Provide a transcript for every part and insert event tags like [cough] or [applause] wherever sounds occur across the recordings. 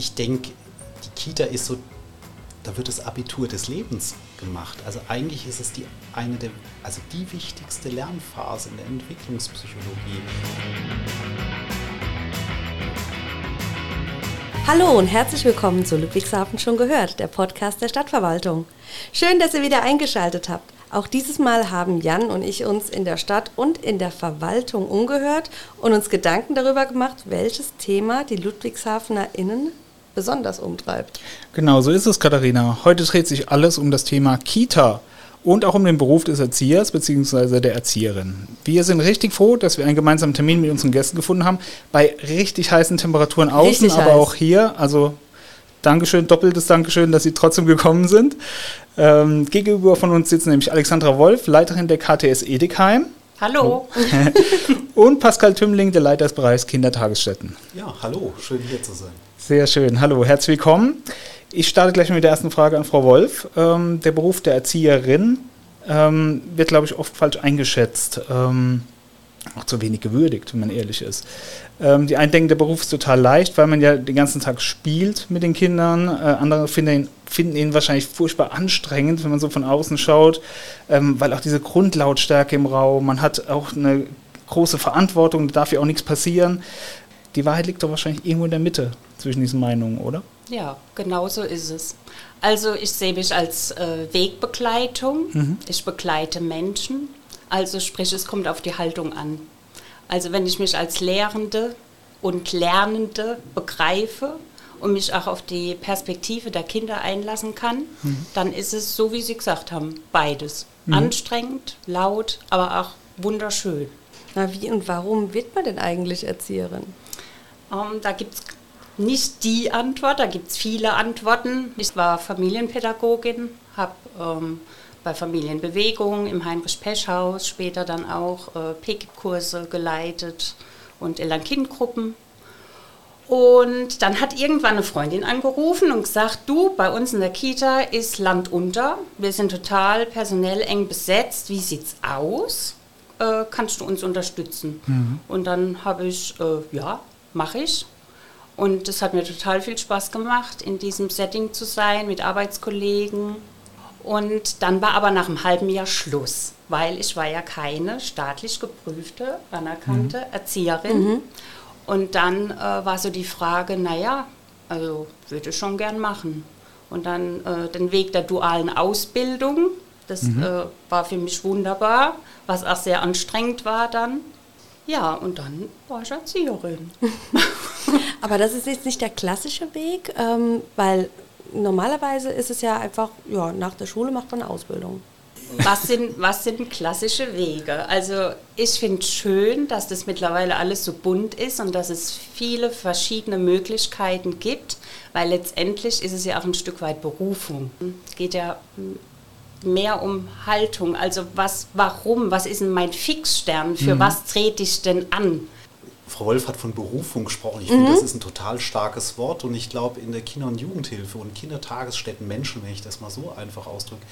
ich denke, die Kita ist so, da wird das Abitur des Lebens gemacht. Also eigentlich ist es die, eine der, also die wichtigste Lernphase in der Entwicklungspsychologie. Hallo und herzlich willkommen zu Ludwigshafen schon gehört, der Podcast der Stadtverwaltung. Schön, dass ihr wieder eingeschaltet habt. Auch dieses Mal haben Jan und ich uns in der Stadt und in der Verwaltung umgehört und uns Gedanken darüber gemacht, welches Thema die LudwigshafenerInnen besonders umtreibt. Genau, so ist es, Katharina. Heute dreht sich alles um das Thema Kita und auch um den Beruf des Erziehers bzw. der Erzieherin. Wir sind richtig froh, dass wir einen gemeinsamen Termin mit unseren Gästen gefunden haben, bei richtig heißen Temperaturen außen, richtig aber heiß. auch hier. Also Dankeschön, doppeltes Dankeschön, dass Sie trotzdem gekommen sind. Ähm, gegenüber von uns sitzt nämlich Alexandra Wolf, Leiterin der KTS Edekheim. Hallo. [laughs] und Pascal Tümmling, der Leiter des Bereichs Kindertagesstätten. Ja, hallo, schön hier zu sein. Sehr schön, hallo, herzlich willkommen. Ich starte gleich mit der ersten Frage an Frau Wolf. Ähm, der Beruf der Erzieherin ähm, wird, glaube ich, oft falsch eingeschätzt. Ähm, auch zu wenig gewürdigt, wenn man ehrlich ist. Ähm, die einen denken, der Beruf ist total leicht, weil man ja den ganzen Tag spielt mit den Kindern. Äh, andere finden ihn, finden ihn wahrscheinlich furchtbar anstrengend, wenn man so von außen schaut, ähm, weil auch diese Grundlautstärke im Raum, man hat auch eine große Verantwortung, da darf ja auch nichts passieren. Die Wahrheit liegt doch wahrscheinlich irgendwo in der Mitte zwischen diesen Meinungen, oder? Ja, genau so ist es. Also ich sehe mich als äh, Wegbegleitung. Mhm. Ich begleite Menschen also sprich, es kommt auf die Haltung an. Also wenn ich mich als Lehrende und Lernende begreife und mich auch auf die Perspektive der Kinder einlassen kann, mhm. dann ist es so, wie Sie gesagt haben, beides. Mhm. Anstrengend, laut, aber auch wunderschön. Na, wie und warum wird man denn eigentlich Erzieherin? Ähm, da gibt es nicht die Antwort, da gibt es viele Antworten. Ich war Familienpädagogin, habe ähm, bei Familienbewegung im Heinrich-Pesch-Haus, später dann auch äh, PKIP-Kurse geleitet und Eltern-Kind-Gruppen. Und dann hat irgendwann eine Freundin angerufen und gesagt, du, bei uns in der Kita ist Land unter, wir sind total personell eng besetzt, wie sieht's aus? Äh, kannst du uns unterstützen? Mhm. Und dann habe ich, äh, ja, mache ich. Und es hat mir total viel Spaß gemacht, in diesem Setting zu sein, mit Arbeitskollegen und dann war aber nach einem halben Jahr Schluss, weil ich war ja keine staatlich geprüfte, anerkannte mhm. Erzieherin. Mhm. Und dann äh, war so die Frage, naja, also würde ich schon gern machen. Und dann äh, den Weg der dualen Ausbildung, das mhm. äh, war für mich wunderbar, was auch sehr anstrengend war dann. Ja, und dann war ich Erzieherin. [laughs] Aber das ist jetzt nicht der klassische Weg, ähm, weil normalerweise ist es ja einfach, ja, nach der Schule macht man eine Ausbildung. Was sind, was sind klassische Wege? Also ich finde schön, dass das mittlerweile alles so bunt ist und dass es viele verschiedene Möglichkeiten gibt, weil letztendlich ist es ja auch ein Stück weit Berufung. Es geht ja mehr um Haltung, also was, warum, was ist denn mein Fixstern, für mhm. was trete ich denn an? Frau Wolf hat von Berufung gesprochen. Ich mhm. finde, das ist ein total starkes Wort und ich glaube, in der Kinder- und Jugendhilfe und Kindertagesstätten Menschen, wenn ich das mal so einfach ausdrücke,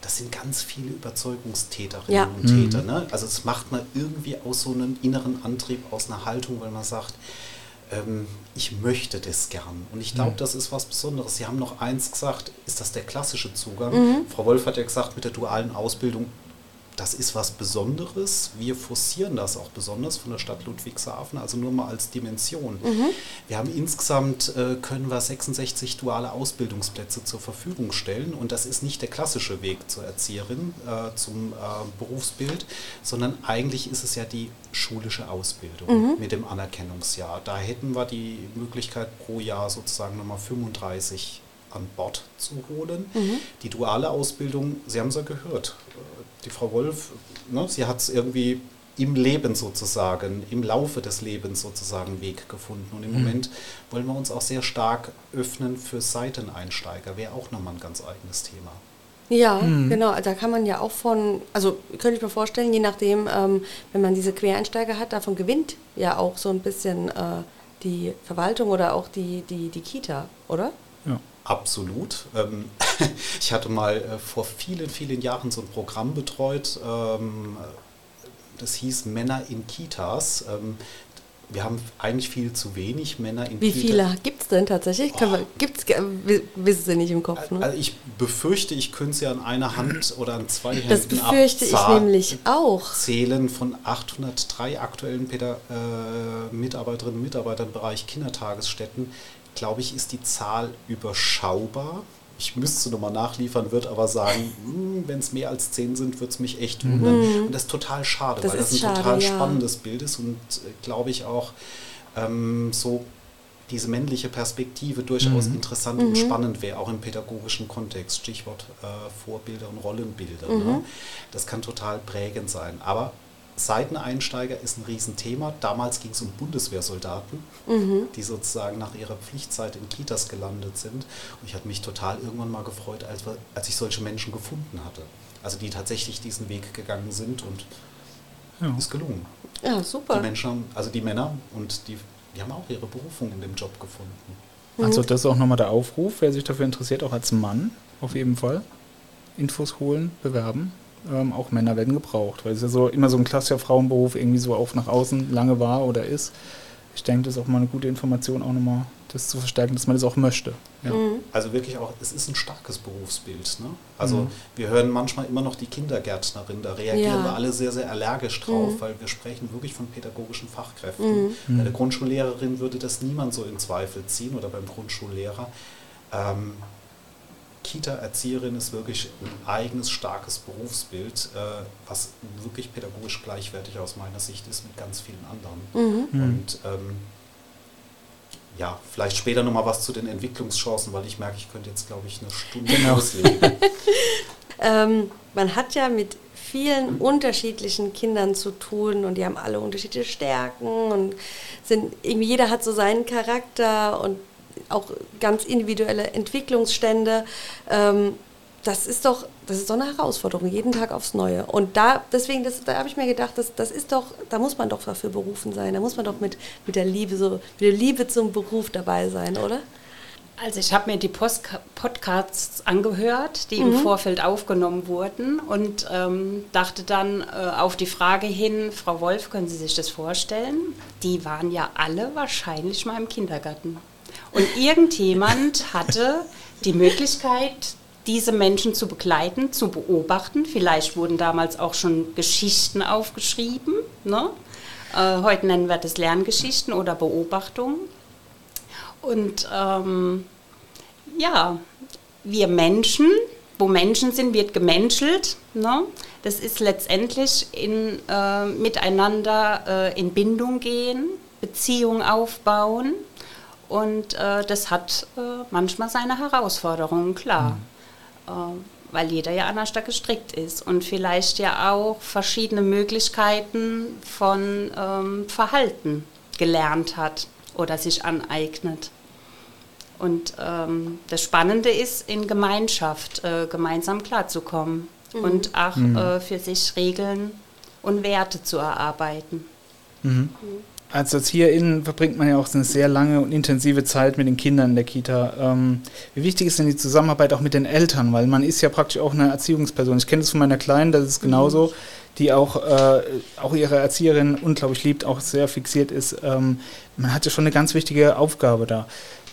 das sind ganz viele Überzeugungstäterinnen ja. und Täter. Mhm. Ne? Also es macht man irgendwie aus so einem inneren Antrieb, aus einer Haltung, weil man sagt, ähm, ich möchte das gern. Und ich glaube, mhm. das ist was Besonderes. Sie haben noch eins gesagt, ist das der klassische Zugang? Mhm. Frau Wolf hat ja gesagt, mit der dualen Ausbildung das ist was Besonderes. Wir forcieren das auch besonders von der Stadt Ludwigshafen, also nur mal als Dimension. Mhm. Wir haben insgesamt, äh, können wir 66 duale Ausbildungsplätze zur Verfügung stellen und das ist nicht der klassische Weg zur Erzieherin, äh, zum äh, Berufsbild, sondern eigentlich ist es ja die schulische Ausbildung mhm. mit dem Anerkennungsjahr. Da hätten wir die Möglichkeit pro Jahr sozusagen nochmal 35 an Bord zu holen. Mhm. Die duale Ausbildung, Sie haben es ja gehört, die Frau Wolf, ne, sie hat es irgendwie im Leben sozusagen, im Laufe des Lebens sozusagen Weg gefunden. Und im mhm. Moment wollen wir uns auch sehr stark öffnen für Seiteneinsteiger. Wäre auch nochmal ein ganz eigenes Thema. Ja, mhm. genau. Da kann man ja auch von, also könnte ich mir vorstellen, je nachdem, ähm, wenn man diese Quereinsteiger hat, davon gewinnt ja auch so ein bisschen äh, die Verwaltung oder auch die, die, die Kita, oder? Absolut. Ähm, [laughs] ich hatte mal äh, vor vielen, vielen Jahren so ein Programm betreut. Ähm, das hieß Männer in Kitas. Ähm, wir haben eigentlich viel zu wenig Männer in Wie viele gibt es denn tatsächlich? Oh. Gibt's, wissen Sie nicht im Kopf, ne? Also ich befürchte, ich könnte sie an einer Hand oder an zwei Händen Das befürchte ich nämlich auch. Zählen von 803 aktuellen Päda äh, Mitarbeiterinnen und Mitarbeitern im Bereich Kindertagesstätten, glaube ich, ist die Zahl überschaubar. Ich müsste nochmal nachliefern, würde aber sagen, hm, wenn es mehr als zehn sind, würde es mich echt wundern. Mhm. Und das ist total schade, das weil das ein schade, total ja. spannendes Bild ist und äh, glaube ich auch ähm, so diese männliche Perspektive durchaus mhm. interessant mhm. und spannend wäre, auch im pädagogischen Kontext. Stichwort äh, Vorbilder und Rollenbilder. Ne? Mhm. Ne? Das kann total prägend sein. Aber Seiteneinsteiger ist ein Riesenthema. Damals ging es um Bundeswehrsoldaten, mhm. die sozusagen nach ihrer Pflichtzeit in Kitas gelandet sind. Und ich hatte mich total irgendwann mal gefreut, als, als ich solche Menschen gefunden hatte. Also die tatsächlich diesen Weg gegangen sind und ja. ist gelungen. Ja, super. Die Menschen, also die Männer und die, die haben auch ihre Berufung in dem Job gefunden. Also das ist auch nochmal der Aufruf, wer sich dafür interessiert, auch als Mann auf jeden Fall. Infos holen, bewerben ähm, auch Männer werden gebraucht, weil es ja so immer so ein klassischer Frauenberuf irgendwie so auch nach außen lange war oder ist. Ich denke, das ist auch mal eine gute Information, auch nochmal das zu verstärken, dass man das auch möchte. Ja. Mhm. Also wirklich auch, es ist ein starkes Berufsbild. Ne? Also mhm. wir hören manchmal immer noch die Kindergärtnerin, da reagieren ja. wir alle sehr, sehr allergisch drauf, mhm. weil wir sprechen wirklich von pädagogischen Fachkräften. Mhm. Bei der Grundschullehrerin würde das niemand so in Zweifel ziehen oder beim Grundschullehrer. Ähm, Kita-Erzieherin ist wirklich ein eigenes, starkes Berufsbild, äh, was wirklich pädagogisch gleichwertig aus meiner Sicht ist mit ganz vielen anderen. Mhm. Und ähm, ja, vielleicht später nochmal was zu den Entwicklungschancen, weil ich merke, ich könnte jetzt, glaube ich, eine Stunde genau. loslegen. [laughs] ähm, man hat ja mit vielen unterschiedlichen Kindern zu tun und die haben alle unterschiedliche Stärken und sind irgendwie jeder hat so seinen Charakter und auch ganz individuelle Entwicklungsstände. Ähm, das ist doch, das ist doch eine Herausforderung, jeden Tag aufs Neue. Und da, deswegen, das, da habe ich mir gedacht, das, das ist doch, da muss man doch dafür berufen sein. Da muss man doch mit, mit der Liebe, so, mit der Liebe zum Beruf dabei sein, oder? Also ich habe mir die Post Podcasts angehört, die mhm. im Vorfeld aufgenommen wurden und ähm, dachte dann äh, auf die Frage hin, Frau Wolf, können Sie sich das vorstellen? Die waren ja alle wahrscheinlich mal im Kindergarten. Und irgendjemand hatte die Möglichkeit, diese Menschen zu begleiten, zu beobachten. Vielleicht wurden damals auch schon Geschichten aufgeschrieben. Ne? Äh, heute nennen wir das Lerngeschichten oder Beobachtungen. Und ähm, ja, wir Menschen, wo Menschen sind, wird gemenschelt. Ne? Das ist letztendlich in, äh, miteinander äh, in Bindung gehen, Beziehung aufbauen. Und äh, das hat äh, manchmal seine Herausforderungen, klar. Mhm. Äh, weil jeder ja anders da gestrickt ist und vielleicht ja auch verschiedene Möglichkeiten von ähm, Verhalten gelernt hat oder sich aneignet. Und ähm, das Spannende ist, in Gemeinschaft äh, gemeinsam klarzukommen mhm. und auch mhm. Äh, für sich Regeln und Werte zu erarbeiten. Mhm. Mhm als ErzieherInnen verbringt man ja auch eine sehr lange und intensive Zeit mit den Kindern in der Kita. Ähm, wie wichtig ist denn die Zusammenarbeit auch mit den Eltern? Weil man ist ja praktisch auch eine Erziehungsperson. Ich kenne das von meiner Kleinen, das ist genauso, mhm. die auch, äh, auch ihre Erzieherin unglaublich liebt, auch sehr fixiert ist. Ähm, man hat ja schon eine ganz wichtige Aufgabe da.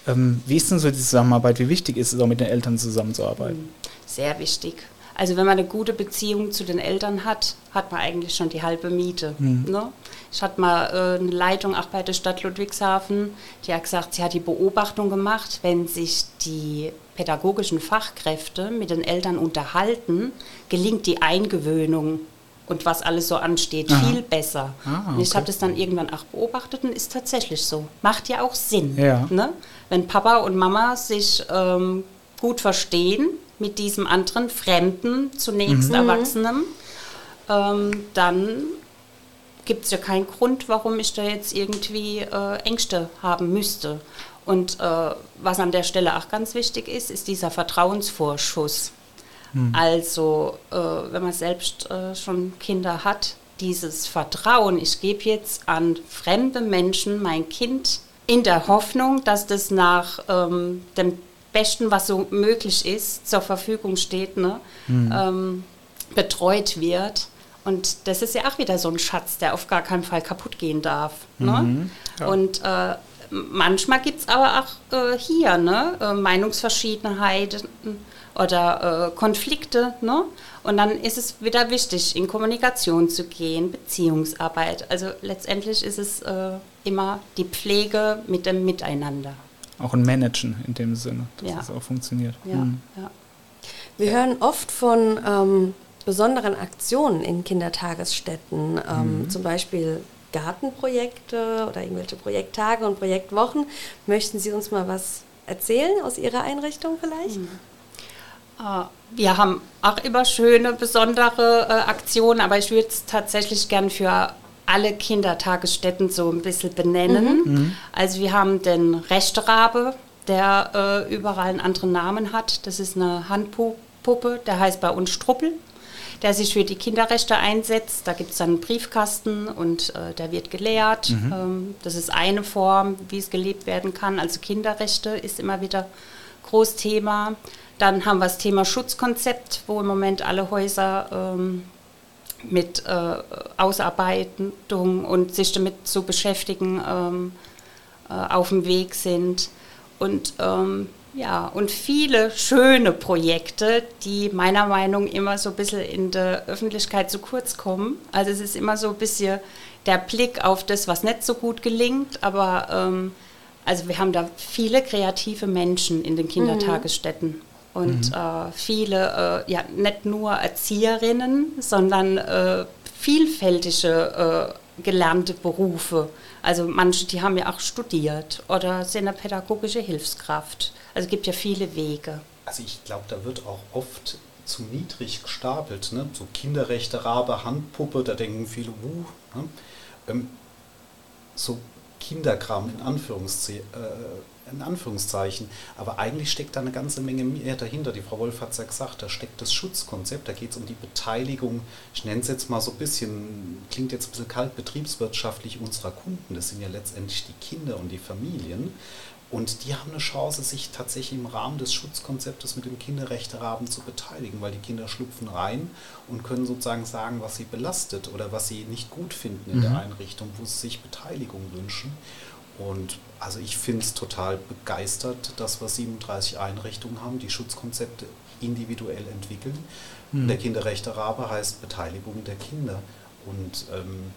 Ähm, wie ist denn so die Zusammenarbeit? Wie wichtig ist es auch mit den Eltern zusammenzuarbeiten? Sehr wichtig. Also wenn man eine gute Beziehung zu den Eltern hat, hat man eigentlich schon die halbe Miete. Mhm. Ne? Ich hatte mal äh, eine Leitung auch bei der Stadt Ludwigshafen, die hat gesagt, sie hat die Beobachtung gemacht, wenn sich die pädagogischen Fachkräfte mit den Eltern unterhalten, gelingt die Eingewöhnung und was alles so ansteht, Aha. viel besser. Ah, okay. Und ich habe das dann irgendwann auch beobachtet und ist tatsächlich so. Macht ja auch Sinn. Ja. Ne? Wenn Papa und Mama sich ähm, gut verstehen, mit diesem anderen Fremden, zunächst mhm. Erwachsenen, ähm, dann gibt es ja keinen Grund, warum ich da jetzt irgendwie äh, Ängste haben müsste. Und äh, was an der Stelle auch ganz wichtig ist, ist dieser Vertrauensvorschuss. Mhm. Also, äh, wenn man selbst äh, schon Kinder hat, dieses Vertrauen, ich gebe jetzt an fremde Menschen mein Kind in der Hoffnung, dass das nach ähm, dem Besten, was so möglich ist, zur Verfügung steht, ne, mhm. ähm, betreut wird. Und das ist ja auch wieder so ein Schatz, der auf gar keinen Fall kaputt gehen darf. Ne? Mhm, ja. Und äh, manchmal gibt es aber auch äh, hier ne, äh, Meinungsverschiedenheiten oder äh, Konflikte. Ne? Und dann ist es wieder wichtig, in Kommunikation zu gehen, Beziehungsarbeit. Also letztendlich ist es äh, immer die Pflege mit dem Miteinander. Auch ein Managen in dem Sinne, dass Ja. es auch funktioniert. Ja, Mhm. ja. Wir hören oft von ähm, besonderen Aktionen in Kindertagesstätten, ähm, zum Beispiel Gartenprojekte oder irgendwelche Projekttage und Projektwochen. Möchten Sie uns mal was erzählen aus Ihrer Einrichtung vielleicht? Äh, Wir haben auch immer schöne, besondere äh, Aktionen, aber ich würde es tatsächlich gern für alle Kindertagesstätten so ein bisschen benennen. Also wir haben den Rechterabe, der äh, überall einen anderen Namen hat. Das ist eine Handpuppe, der heißt bei uns Struppel, der sich für die Kinderrechte einsetzt. Da gibt es dann einen Briefkasten und äh, der wird gelehrt. Ähm, das ist eine Form, wie es gelebt werden kann. Also Kinderrechte ist immer wieder Großthema. Dann haben wir das Thema Schutzkonzept, wo im Moment alle Häuser ähm, mit äh, Ausarbeitung und sich damit zu beschäftigen ähm, äh, auf dem Weg sind. Und ähm, ja, und viele schöne Projekte, die meiner Meinung nach immer so ein bisschen in der Öffentlichkeit zu kurz kommen. Also es ist immer so ein bisschen der Blick auf das, was nicht so gut gelingt, aber ähm, also wir haben da viele kreative Menschen in den Kindertagesstätten. Und äh, viele, äh, ja, nicht nur Erzieherinnen, sondern äh, vielfältige äh, gelernte Berufe. Also manche, die haben ja auch studiert oder sind eine pädagogische Hilfskraft. Also es gibt ja viele Wege. Also ich glaube, da wird auch oft zu niedrig gestapelt. Ne? So Kinderrechte, Rabe, Handpuppe, da denken viele, uh, ne? ähm, so Kinderkram in, Anführungsze äh, in Anführungszeichen. Aber eigentlich steckt da eine ganze Menge mehr dahinter. Die Frau Wolf hat es ja gesagt, da steckt das Schutzkonzept, da geht es um die Beteiligung, ich nenne es jetzt mal so ein bisschen, klingt jetzt ein bisschen kalt, betriebswirtschaftlich unserer Kunden. Das sind ja letztendlich die Kinder und die Familien. Und die haben eine Chance, sich tatsächlich im Rahmen des Schutzkonzeptes mit dem Kinderrechterahmen zu beteiligen, weil die Kinder schlüpfen rein und können sozusagen sagen, was sie belastet oder was sie nicht gut finden in der Einrichtung, wo sie sich Beteiligung wünschen. Und also ich finde es total begeistert, dass wir 37 Einrichtungen haben, die Schutzkonzepte individuell entwickeln. Und der Kinderrechterabe heißt Beteiligung der Kinder. Und ähm,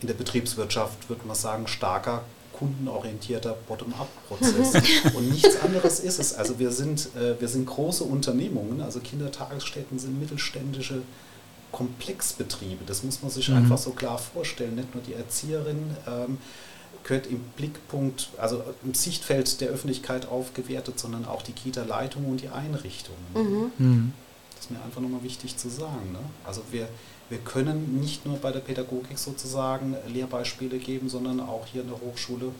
in der Betriebswirtschaft würde man sagen, starker kundenorientierter Bottom-up-Prozess. [laughs] Und nichts anderes ist es. Also wir sind, äh, wir sind große Unternehmungen, also Kindertagesstätten sind mittelständische Komplexbetriebe. Das muss man sich Mhm. einfach so klar vorstellen. Nicht nur die Erzieherin ähm, gehört im Blickpunkt, also im Sichtfeld der Öffentlichkeit aufgewertet, sondern auch die Kita-Leitung und die Einrichtungen. Mhm. Das ist mir einfach nochmal wichtig zu sagen. Ne? Also wir, wir können nicht nur bei der Pädagogik sozusagen Lehrbeispiele geben, sondern auch hier in der Hochschule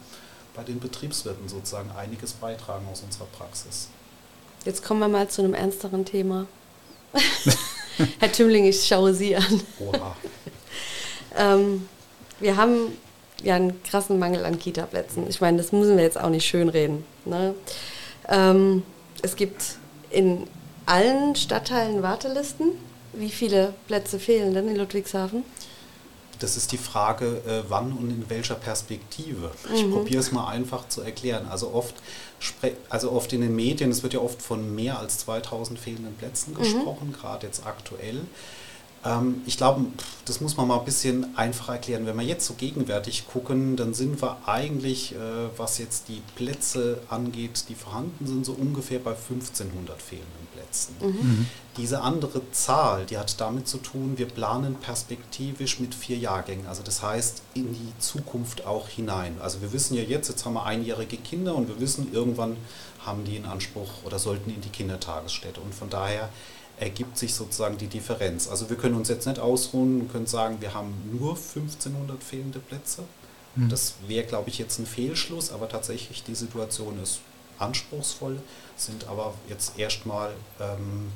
bei den Betriebswirten sozusagen einiges beitragen aus unserer Praxis. Jetzt kommen wir mal zu einem ernsteren Thema. [laughs] Herr Tümling, ich schaue Sie an. Oha. Ähm, wir haben ja einen krassen Mangel an Kita-Plätzen. Ich meine, das müssen wir jetzt auch nicht schönreden. Ne? Ähm, es gibt in allen Stadtteilen Wartelisten. Wie viele Plätze fehlen denn in Ludwigshafen? Das ist die Frage, äh, wann und in welcher Perspektive. Ich probiere es mal einfach zu erklären. Also oft, also oft in den Medien, es wird ja oft von mehr als 2000 fehlenden Plätzen gesprochen, gerade jetzt aktuell. Ähm, ich glaube, das muss man mal ein bisschen einfacher erklären. Wenn wir jetzt so gegenwärtig gucken, dann sind wir eigentlich, äh, was jetzt die Plätze angeht, die vorhanden sind, so ungefähr bei 1500 fehlenden Plätzen. Diese andere Zahl, die hat damit zu tun, wir planen perspektivisch mit vier Jahrgängen. Also das heißt in die Zukunft auch hinein. Also wir wissen ja jetzt, jetzt haben wir einjährige Kinder und wir wissen, irgendwann haben die in Anspruch oder sollten in die Kindertagesstätte. Und von daher ergibt sich sozusagen die Differenz. Also wir können uns jetzt nicht ausruhen und können sagen, wir haben nur 1500 fehlende Plätze. Das wäre, glaube ich, jetzt ein Fehlschluss, aber tatsächlich die Situation ist anspruchsvoll, sind aber jetzt erstmal ähm,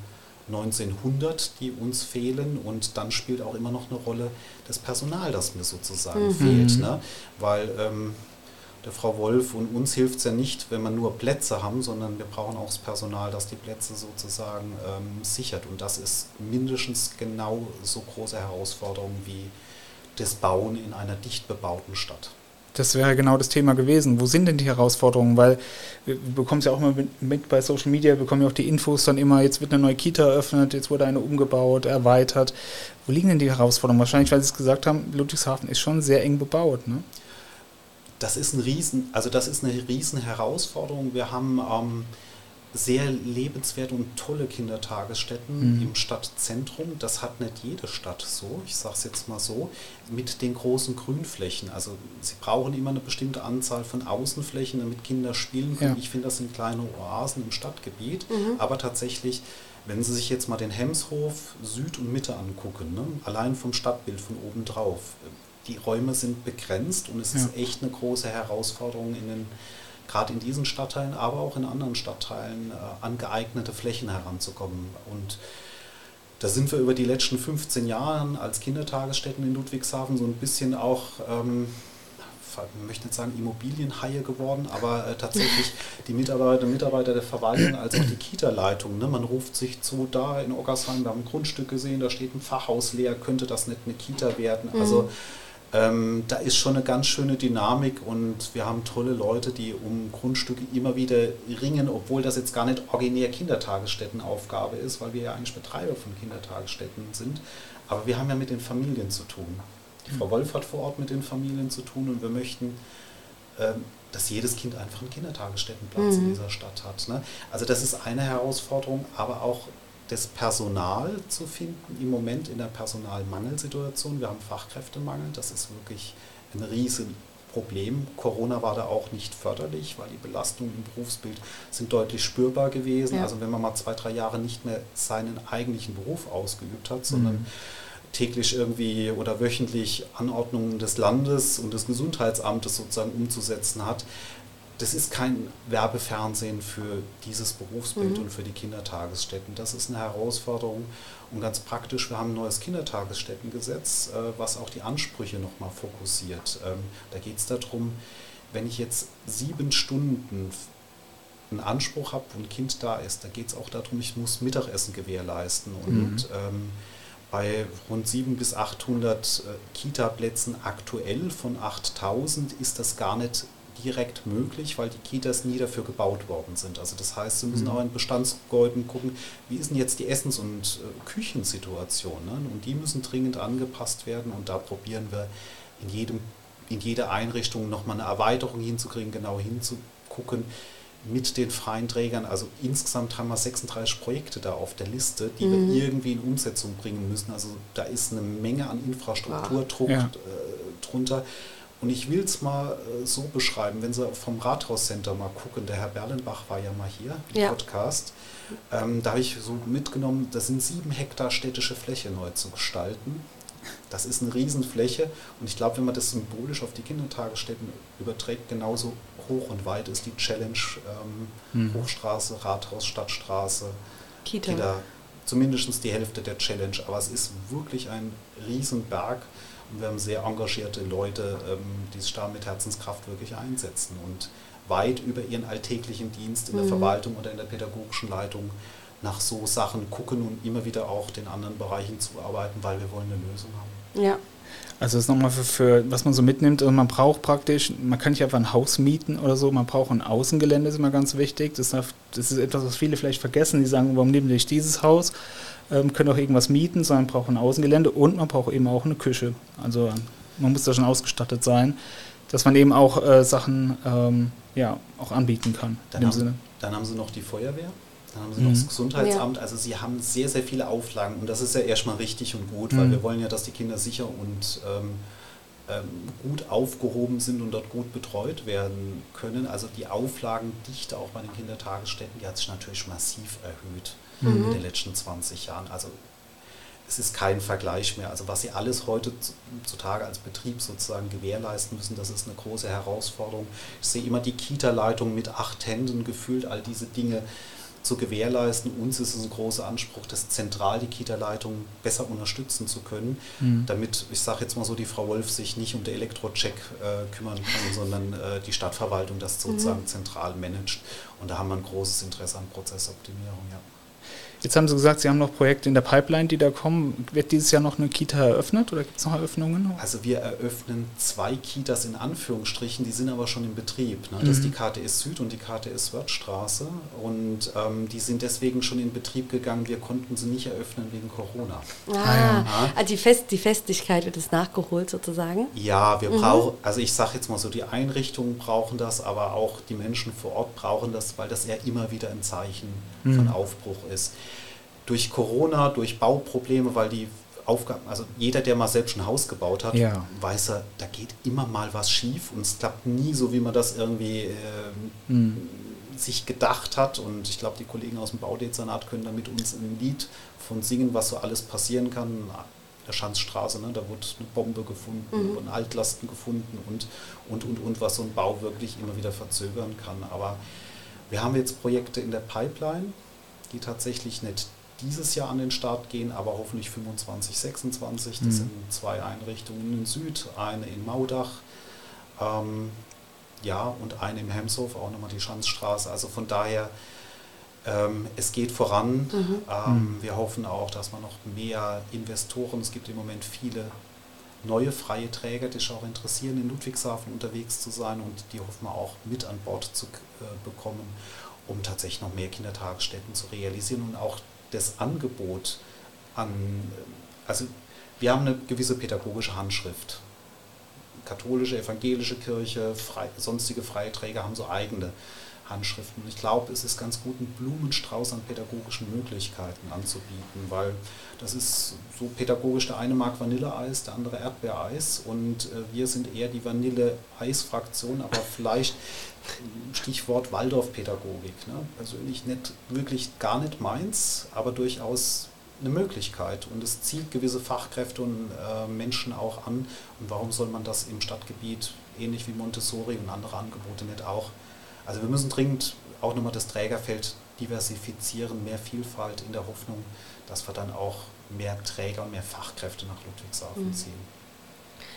1900, die uns fehlen und dann spielt auch immer noch eine Rolle das Personal, das mir sozusagen fehlt. Ne? Weil ähm, der Frau Wolf und uns hilft es ja nicht, wenn wir nur Plätze haben, sondern wir brauchen auch das Personal, das die Plätze sozusagen ähm, sichert. Und das ist mindestens genau so große Herausforderung wie das Bauen in einer dicht bebauten Stadt. Das wäre genau das Thema gewesen. Wo sind denn die Herausforderungen? Weil wir bekommen es ja auch immer mit bei Social Media, wir bekommen ja auch die Infos dann immer, jetzt wird eine neue Kita eröffnet, jetzt wurde eine umgebaut, erweitert. Wo liegen denn die Herausforderungen? Wahrscheinlich, weil Sie es gesagt haben, Ludwigshafen ist schon sehr eng bebaut. Ne? Das ist ein Riesen, also das ist eine riesen Herausforderung. Wir haben ähm, sehr lebenswerte und tolle Kindertagesstätten mhm. im Stadtzentrum. Das hat nicht jede Stadt so, ich sage es jetzt mal so, mit den großen Grünflächen. Also sie brauchen immer eine bestimmte Anzahl von Außenflächen, damit Kinder spielen können. Ja. Ich finde, das sind kleine Oasen im Stadtgebiet, mhm. aber tatsächlich wenn Sie sich jetzt mal den Hemshof Süd und Mitte angucken, ne, allein vom Stadtbild von oben drauf, die Räume sind begrenzt und es ja. ist echt eine große Herausforderung in den gerade in diesen Stadtteilen, aber auch in anderen Stadtteilen äh, an geeignete Flächen heranzukommen. Und da sind wir über die letzten 15 Jahre als Kindertagesstätten in Ludwigshafen so ein bisschen auch, ähm, ich möchte nicht sagen Immobilienhaie geworden, aber äh, tatsächlich [laughs] die Mitarbeiter und Mitarbeiter der Verwaltung als auch die Kita-Leitung. Ne? Man ruft sich zu, da in Oggersheim, wir haben ein Grundstück gesehen, da steht ein Fachhaus leer, könnte das nicht eine Kita werden? Also mhm. Ähm, da ist schon eine ganz schöne Dynamik und wir haben tolle Leute, die um Grundstücke immer wieder ringen, obwohl das jetzt gar nicht originär Kindertagesstättenaufgabe ist, weil wir ja eigentlich Betreiber von Kindertagesstätten sind. Aber wir haben ja mit den Familien zu tun. Die Frau Wolf hat vor Ort mit den Familien zu tun und wir möchten, ähm, dass jedes Kind einfach einen Kindertagesstättenplatz mhm. in dieser Stadt hat. Ne? Also das ist eine Herausforderung, aber auch das Personal zu finden im Moment in der Personalmangelsituation. Wir haben Fachkräftemangel, das ist wirklich ein Riesenproblem. Corona war da auch nicht förderlich, weil die Belastungen im Berufsbild sind deutlich spürbar gewesen. Ja. Also wenn man mal zwei, drei Jahre nicht mehr seinen eigentlichen Beruf ausgeübt hat, sondern mhm. täglich irgendwie oder wöchentlich Anordnungen des Landes und des Gesundheitsamtes sozusagen umzusetzen hat, das ist kein Werbefernsehen für dieses Berufsbild mhm. und für die Kindertagesstätten. Das ist eine Herausforderung. Und ganz praktisch, wir haben ein neues Kindertagesstättengesetz, äh, was auch die Ansprüche nochmal fokussiert. Ähm, da geht es darum, wenn ich jetzt sieben Stunden einen Anspruch habe, wo ein Kind da ist, da geht es auch darum, ich muss Mittagessen gewährleisten. Und mhm. ähm, bei rund 700 bis 800 äh, Kita-Plätzen aktuell von 8000 ist das gar nicht direkt möglich, weil die Kitas nie dafür gebaut worden sind. Also das heißt, Sie müssen mhm. auch in Bestandsgebäuden gucken, wie ist denn jetzt die Essens- und äh, Küchensituation. Ne? Und die müssen dringend angepasst werden und da probieren wir in, jedem, in jeder Einrichtung nochmal eine Erweiterung hinzukriegen, genau hinzugucken mit den freien Trägern. Also insgesamt haben wir 36 Projekte da auf der Liste, die mhm. wir irgendwie in Umsetzung bringen müssen. Also da ist eine Menge an Infrastrukturdruck ja. äh, drunter. Und ich will es mal äh, so beschreiben, wenn Sie vom Rathauscenter mal gucken, der Herr Berlenbach war ja mal hier im ja. Podcast, ähm, da habe ich so mitgenommen, das sind sieben Hektar städtische Fläche neu zu gestalten. Das ist eine Riesenfläche und ich glaube, wenn man das symbolisch auf die Kindertagesstätten überträgt, genauso hoch und weit ist die Challenge ähm, mhm. Hochstraße, Rathaus, Stadtstraße, Kita. Kita. Zumindest die Hälfte der Challenge, aber es ist wirklich ein Riesenberg und wir haben sehr engagierte Leute, ähm, die sich da mit Herzenskraft wirklich einsetzen und weit über ihren alltäglichen Dienst in der mhm. Verwaltung oder in der pädagogischen Leitung nach so Sachen gucken und immer wieder auch den anderen Bereichen zuarbeiten, weil wir wollen eine Lösung haben. Ja. Also das ist nochmal für, für, was man so mitnimmt. Also man braucht praktisch, man kann nicht einfach ein Haus mieten oder so, man braucht ein Außengelände, ist immer ganz wichtig. Das, das ist etwas, was viele vielleicht vergessen. Die sagen, warum nehmen wir nicht dieses Haus? Ähm, können auch irgendwas mieten, sondern braucht ein Außengelände und man braucht eben auch eine Küche. Also man muss da schon ausgestattet sein, dass man eben auch äh, Sachen ähm, ja, auch anbieten kann. Dann, haben, dann haben sie noch die Feuerwehr. Dann haben sie mhm. noch das Gesundheitsamt. Ja. Also sie haben sehr, sehr viele Auflagen und das ist ja erstmal richtig und gut, mhm. weil wir wollen ja, dass die Kinder sicher und ähm, ähm, gut aufgehoben sind und dort gut betreut werden können. Also die Auflagendichte auch bei den Kindertagesstätten, die hat sich natürlich massiv erhöht mhm. in den letzten 20 Jahren. Also es ist kein Vergleich mehr. Also was sie alles heutzutage als Betrieb sozusagen gewährleisten müssen, das ist eine große Herausforderung. Ich sehe immer die Kita-Leitung mit acht Händen gefühlt, all diese Dinge zu gewährleisten. Uns ist es ein großer Anspruch, das zentral die Kita-Leitung besser unterstützen zu können, mhm. damit, ich sage jetzt mal so, die Frau Wolf sich nicht um den Elektrocheck äh, kümmern kann, sondern äh, die Stadtverwaltung das sozusagen mhm. zentral managt. Und da haben wir ein großes Interesse an Prozessoptimierung, ja. Jetzt haben Sie gesagt, Sie haben noch Projekte in der Pipeline, die da kommen. Wird dieses Jahr noch eine Kita eröffnet oder gibt es noch Eröffnungen? Also wir eröffnen zwei Kitas in Anführungsstrichen, die sind aber schon in Betrieb. Ne? Das ist die KTS Süd und die KTS Wörthstraße und ähm, die sind deswegen schon in Betrieb gegangen. Wir konnten sie nicht eröffnen wegen Corona. Ah, ah ja. also die, Fest, die Festigkeit wird es nachgeholt sozusagen? Ja, wir mhm. brauchen, also ich sage jetzt mal so, die Einrichtungen brauchen das, aber auch die Menschen vor Ort brauchen das, weil das ja immer wieder ein Zeichen mhm. von Aufbruch ist durch Corona, durch Bauprobleme, weil die Aufgaben, also jeder, der mal selbst ein Haus gebaut hat, ja. weiß er, da geht immer mal was schief und es klappt nie so, wie man das irgendwie äh, hm. sich gedacht hat. Und ich glaube, die Kollegen aus dem Baudezernat können da mit uns ein Lied von singen, was so alles passieren kann. Der Schanzstraße, ne, da wurde eine Bombe gefunden mhm. und Altlasten gefunden und, und, und, und, was so ein Bau wirklich immer wieder verzögern kann. Aber wir haben jetzt Projekte in der Pipeline, die tatsächlich nicht dieses Jahr an den Start gehen, aber hoffentlich 25, 26. Das mhm. sind zwei Einrichtungen in Süd, eine in Maudach, ähm, ja, und eine im Hemshof, auch nochmal die Schanzstraße. Also von daher, ähm, es geht voran. Mhm. Ähm, mhm. wir hoffen auch, dass man noch mehr Investoren, es gibt im Moment viele neue freie Träger, die sich auch interessieren, in Ludwigshafen unterwegs zu sein und die hoffen wir auch mit an Bord zu äh, bekommen, um tatsächlich noch mehr Kindertagesstätten zu realisieren und auch das Angebot an, also wir haben eine gewisse pädagogische Handschrift. Katholische, evangelische Kirche, frei, sonstige Freiträger haben so eigene Handschriften. Ich glaube, es ist ganz gut, einen Blumenstrauß an pädagogischen Möglichkeiten anzubieten, weil das ist so pädagogisch, der eine mag Vanilleeis, der andere Erdbeereis und äh, wir sind eher die Vanille-Eis-Fraktion, aber vielleicht Stichwort Waldorfpädagogik. Ne? Persönlich nicht wirklich gar nicht meins, aber durchaus eine Möglichkeit und es zieht gewisse Fachkräfte und äh, Menschen auch an. Und warum soll man das im Stadtgebiet, ähnlich wie Montessori und andere Angebote, nicht auch? Also wir müssen dringend auch nochmal das Trägerfeld diversifizieren, mehr Vielfalt in der Hoffnung, dass wir dann auch mehr Träger und mehr Fachkräfte nach Ludwigshafen mhm. ziehen.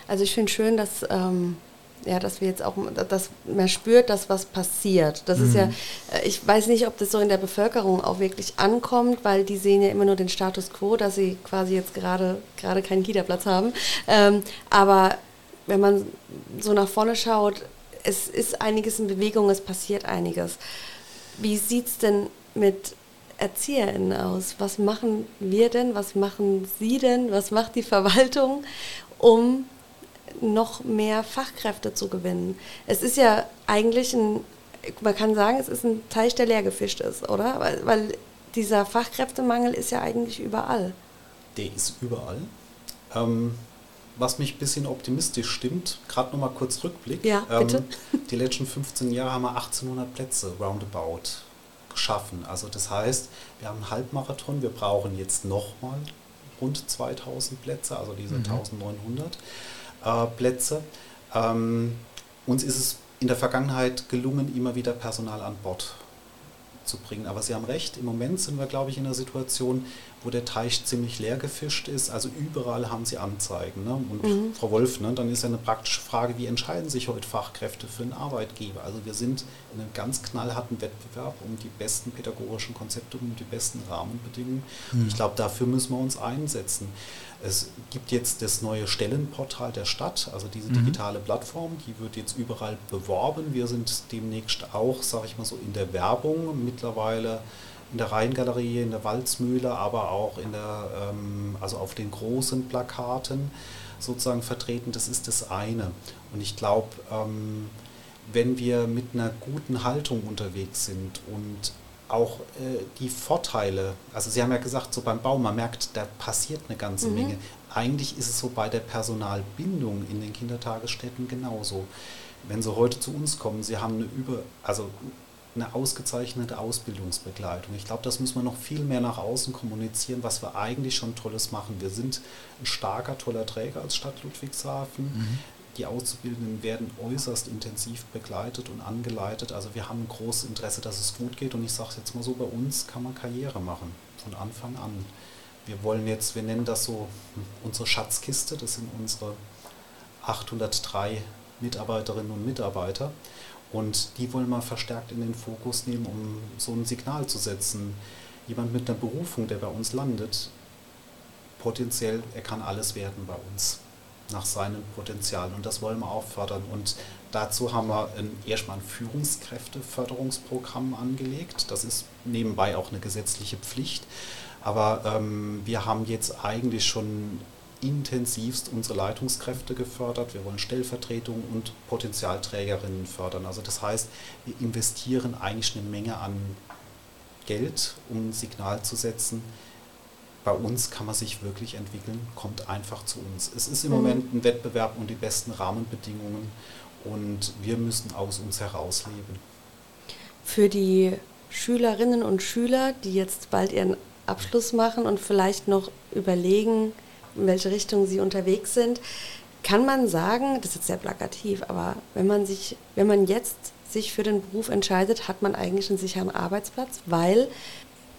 Also ich finde schön, dass ähm, ja, dass wir jetzt auch, dass man spürt, dass was passiert. Das mhm. ist ja, mhm. äh, ich weiß nicht, ob das so in der Bevölkerung auch wirklich ankommt, weil die sehen ja immer nur den Status quo, dass sie quasi jetzt gerade gerade keinen Kita-Platz haben. Ähm, aber wenn man so nach vorne schaut, es ist einiges in Bewegung, es passiert einiges. Wie sieht es denn mit ErzieherInnen aus? Was machen wir denn? Was machen Sie denn? Was macht die Verwaltung, um noch mehr Fachkräfte zu gewinnen. Es ist ja eigentlich ein, man kann sagen, es ist ein Teich, der leer gefischt ist, oder? Weil, weil dieser Fachkräftemangel ist ja eigentlich überall. Der ist überall. Ähm, was mich ein bisschen optimistisch stimmt, gerade nochmal kurz Rückblick. Ja, bitte. Ähm, die letzten 15 Jahre haben wir 1800 Plätze roundabout geschaffen. Also das heißt, wir haben einen Halbmarathon, wir brauchen jetzt nochmal rund 2000 Plätze, also diese mhm. 1900 äh, Plätze. Ähm, uns ist es in der Vergangenheit gelungen, immer wieder Personal an Bord zu bringen. Aber Sie haben recht, im Moment sind wir, glaube ich, in einer Situation, wo der Teich ziemlich leer gefischt ist. Also überall haben Sie Anzeigen. Ne? Und mhm. Frau Wolf, ne, dann ist ja eine praktische Frage, wie entscheiden sich heute Fachkräfte für einen Arbeitgeber? Also wir sind in einem ganz knallharten Wettbewerb um die besten pädagogischen Konzepte, um die besten Rahmenbedingungen. Mhm. Ich glaube, dafür müssen wir uns einsetzen. Es gibt jetzt das neue Stellenportal der Stadt, also diese mhm. digitale Plattform, die wird jetzt überall beworben. Wir sind demnächst auch, sage ich mal so, in der Werbung mittlerweile in der Rheingalerie, in der Walzmühle, aber auch in der, ähm, also auf den großen Plakaten sozusagen vertreten. Das ist das eine. Und ich glaube, ähm, wenn wir mit einer guten Haltung unterwegs sind und auch äh, die Vorteile, also Sie haben ja gesagt, so beim Bau, man merkt, da passiert eine ganze mhm. Menge. Eigentlich ist es so bei der Personalbindung in den Kindertagesstätten genauso. Wenn Sie heute zu uns kommen, Sie haben eine über, also eine ausgezeichnete Ausbildungsbegleitung. Ich glaube, das müssen wir noch viel mehr nach außen kommunizieren, was wir eigentlich schon Tolles machen. Wir sind ein starker, toller Träger als Stadt Ludwigshafen. Mhm. Die Auszubildenden werden äußerst intensiv begleitet und angeleitet. Also wir haben ein großes Interesse, dass es gut geht. Und ich sage es jetzt mal so, bei uns kann man Karriere machen, von Anfang an. Wir wollen jetzt, wir nennen das so unsere Schatzkiste, das sind unsere 803 Mitarbeiterinnen und Mitarbeiter. Und die wollen wir verstärkt in den Fokus nehmen, um so ein Signal zu setzen. jemand mit einer Berufung, der bei uns landet, potenziell, er kann alles werden bei uns nach seinen Potenzialen und das wollen wir auch fördern. Und dazu haben wir ein, erstmal ein Führungskräfteförderungsprogramm angelegt. Das ist nebenbei auch eine gesetzliche Pflicht. Aber ähm, wir haben jetzt eigentlich schon intensivst unsere Leitungskräfte gefördert. Wir wollen Stellvertretungen und Potenzialträgerinnen fördern. Also das heißt, wir investieren eigentlich eine Menge an Geld, um ein Signal zu setzen. Bei uns kann man sich wirklich entwickeln, kommt einfach zu uns. Es ist im mhm. Moment ein Wettbewerb um die besten Rahmenbedingungen und wir müssen aus uns herausleben. Für die Schülerinnen und Schüler, die jetzt bald ihren Abschluss machen und vielleicht noch überlegen, in welche Richtung sie unterwegs sind, kann man sagen, das ist sehr plakativ, aber wenn man sich, wenn man jetzt sich für den Beruf entscheidet, hat man eigentlich einen sicheren Arbeitsplatz, weil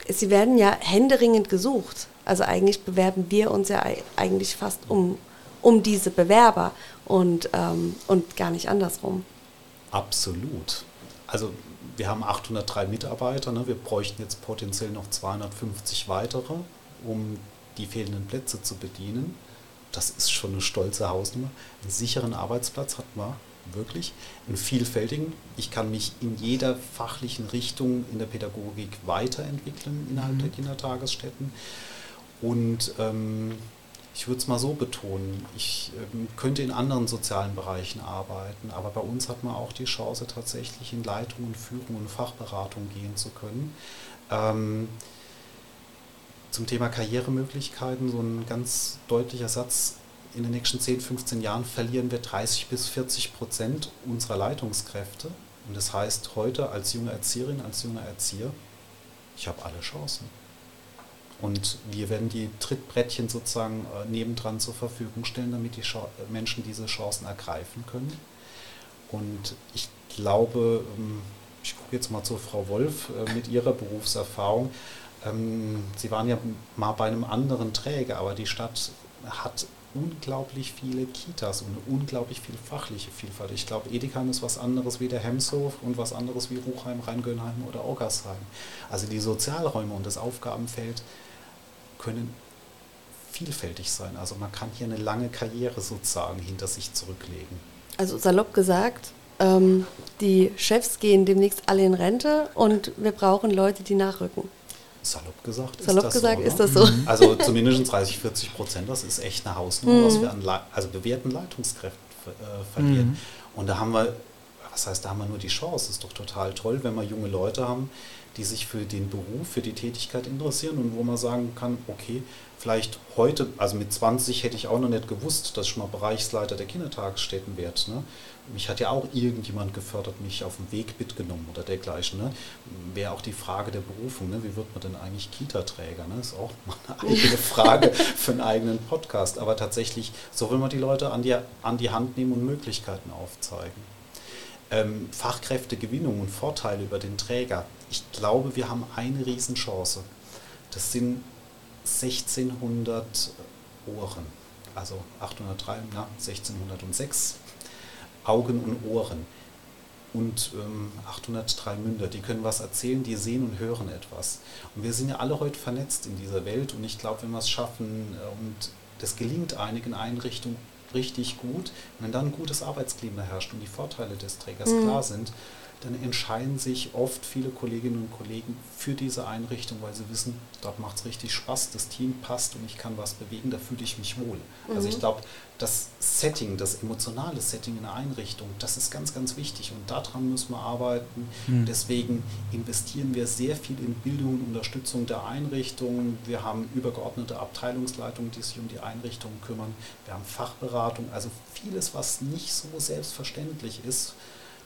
sie werden ja händeringend gesucht. Also eigentlich bewerben wir uns ja eigentlich fast um, um diese Bewerber und, ähm, und gar nicht andersrum. Absolut. Also wir haben 803 Mitarbeiter, ne? wir bräuchten jetzt potenziell noch 250 weitere, um die fehlenden Plätze zu bedienen. Das ist schon eine stolze Hausnummer. Einen sicheren Arbeitsplatz hat man wirklich, einen vielfältigen. Ich kann mich in jeder fachlichen Richtung in der Pädagogik weiterentwickeln innerhalb mhm. der Kindertagesstätten. Und ähm, ich würde es mal so betonen, ich ähm, könnte in anderen sozialen Bereichen arbeiten, aber bei uns hat man auch die Chance, tatsächlich in Leitung und Führung und Fachberatung gehen zu können. Ähm, zum Thema Karrieremöglichkeiten so ein ganz deutlicher Satz. In den nächsten 10, 15 Jahren verlieren wir 30 bis 40 Prozent unserer Leitungskräfte. Und das heißt, heute als junge Erzieherin, als junger Erzieher, ich habe alle Chancen. Und wir werden die Trittbrettchen sozusagen äh, nebendran zur Verfügung stellen, damit die Menschen diese Chancen ergreifen können. Und ich glaube, ähm, ich gucke jetzt mal zur Frau Wolf äh, mit ihrer Berufserfahrung. Ähm, Sie waren ja mal bei einem anderen Träger, aber die Stadt hat unglaublich viele Kitas und unglaublich viel fachliche Vielfalt. Ich glaube, Edekheim ist was anderes wie der Hemshof und was anderes wie Ruchheim, Rheingönheim oder Oggersheim. Also die Sozialräume und das Aufgabenfeld können vielfältig sein. Also man kann hier eine lange Karriere sozusagen hinter sich zurücklegen. Also salopp gesagt, ähm, die Chefs gehen demnächst alle in Rente und wir brauchen Leute, die nachrücken. Salopp gesagt, Salopp ist, das gesagt so, ist das so. Mhm. Also zumindest 30, 40 Prozent, das ist echt eine Hausnummer, mhm. was wir an Le also bewährten Leitungskräften äh, verlieren. Mhm. Und da haben wir, was heißt, da haben wir nur die Chance, das ist doch total toll, wenn wir junge Leute haben, die sich für den Beruf, für die Tätigkeit interessieren und wo man sagen kann, okay, vielleicht heute, also mit 20 hätte ich auch noch nicht gewusst, dass ich mal Bereichsleiter der Kindertagesstätten werde. Ne? Mich hat ja auch irgendjemand gefördert, mich auf den Weg mitgenommen oder dergleichen. Ne? Wäre auch die Frage der Berufung, ne? wie wird man denn eigentlich Kita-Träger? Ne? Ist auch mal eine eigene Frage für einen eigenen Podcast. Aber tatsächlich, so will man die Leute an die, an die Hand nehmen und Möglichkeiten aufzeigen. Ähm, Fachkräftegewinnung und Vorteile über den Träger. Ich glaube, wir haben eine Riesenchance. Das sind 1600 Ohren, also 803, na, 1606 Augen und Ohren und ähm, 803 Münder, die können was erzählen, die sehen und hören etwas. Und wir sind ja alle heute vernetzt in dieser Welt und ich glaube, wenn wir es schaffen äh, und das gelingt einigen Einrichtungen richtig gut, wenn dann ein gutes Arbeitsklima herrscht und die Vorteile des Trägers mhm. klar sind, dann entscheiden sich oft viele Kolleginnen und Kollegen für diese Einrichtung, weil sie wissen, dort macht es richtig Spaß, das Team passt und ich kann was bewegen, da fühle ich mich wohl. Mhm. Also ich mhm. glaube, das Setting, das emotionale Setting in der Einrichtung, das ist ganz, ganz wichtig und daran müssen wir arbeiten. Mhm. Deswegen investieren wir sehr viel in Bildung und Unterstützung der Einrichtung. Wir haben übergeordnete Abteilungsleitungen, die sich um die Einrichtung kümmern. Wir haben Fachberatung, also vieles, was nicht so selbstverständlich ist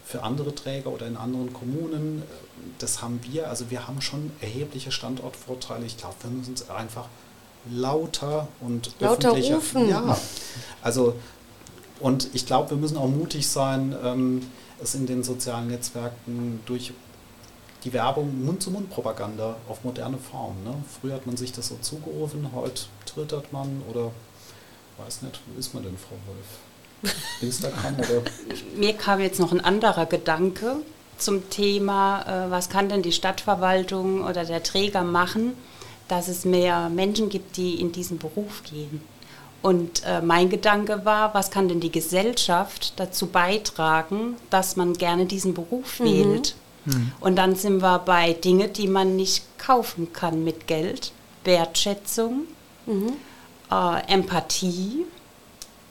für andere Träger oder in anderen Kommunen. Das haben wir. Also wir haben schon erhebliche Standortvorteile. Ich glaube, wir müssen es einfach lauter und lauter öffentlicher. Rufen. Ja, also und ich glaube, wir müssen auch mutig sein, ähm, es in den sozialen Netzwerken durch die Werbung Mund-zu-Mund-Propaganda auf moderne Form. Ne? Früher hat man sich das so zugerufen, heute twittert man oder weiß nicht, wo ist man denn, Frau Wolf? Instagram oder? [laughs] Mir kam jetzt noch ein anderer Gedanke zum Thema, äh, was kann denn die Stadtverwaltung oder der Träger machen, dass es mehr Menschen gibt, die in diesen Beruf gehen. Und äh, mein Gedanke war, was kann denn die Gesellschaft dazu beitragen, dass man gerne diesen Beruf mhm. wählt? Mhm. Und dann sind wir bei Dingen, die man nicht kaufen kann mit Geld. Wertschätzung, mhm. äh, Empathie.